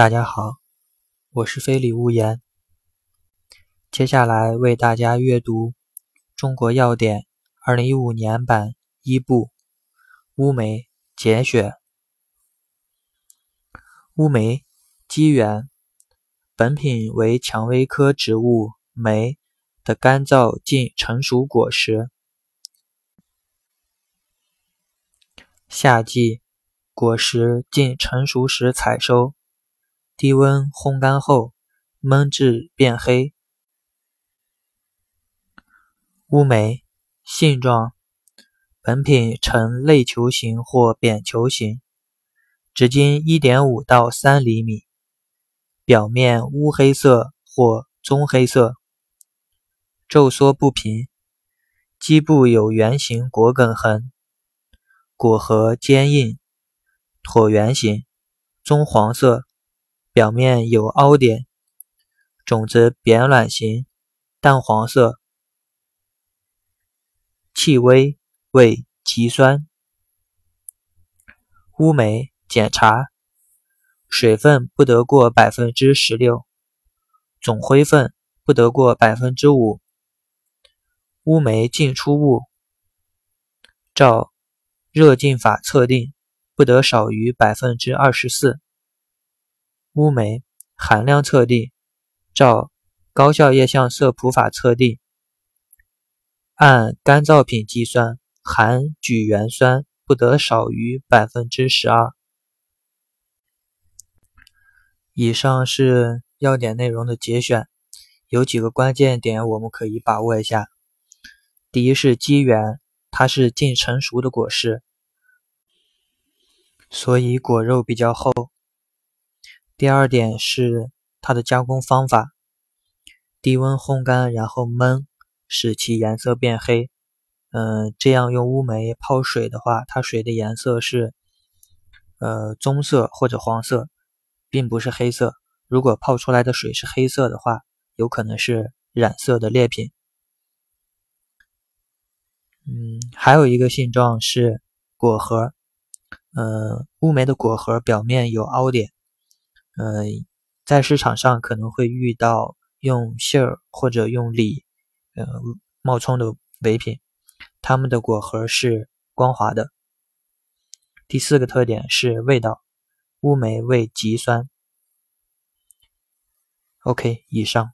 大家好，我是非礼勿言。接下来为大家阅读《中国药典》二零一五年版一部乌梅节选。乌梅，基源，本品为蔷薇科植物梅的干燥近成熟果实。夏季，果实近成熟时采收。低温烘干后，焖至变黑。乌梅性状，本品呈类球形或扁球形，直径一点五到三厘米，表面乌黑色或棕黑色，皱缩不平，基部有圆形果梗痕，果核坚硬，椭圆形，棕黄色。表面有凹点，种子扁卵形，淡黄色，气微，味极酸。乌梅检查，水分不得过百分之十六，总灰分不得过百分之五。乌梅进出物，照热浸法测定，不得少于百分之二十四。乌梅含量测定，照高效液相色谱法测定，按干燥品计算，含酯原酸不得少于百分之十二。以上是要点内容的节选，有几个关键点我们可以把握一下。第一是基源，它是近成熟的果实，所以果肉比较厚。第二点是它的加工方法，低温烘干，然后焖，使其颜色变黑。嗯，这样用乌梅泡水的话，它水的颜色是呃棕色或者黄色，并不是黑色。如果泡出来的水是黑色的话，有可能是染色的劣品。嗯，还有一个性状是果核，呃，乌梅的果核表面有凹点。呃，在市场上可能会遇到用杏儿或者用李呃冒充的伪品，它们的果核是光滑的。第四个特点是味道，乌梅味极酸。OK，以上。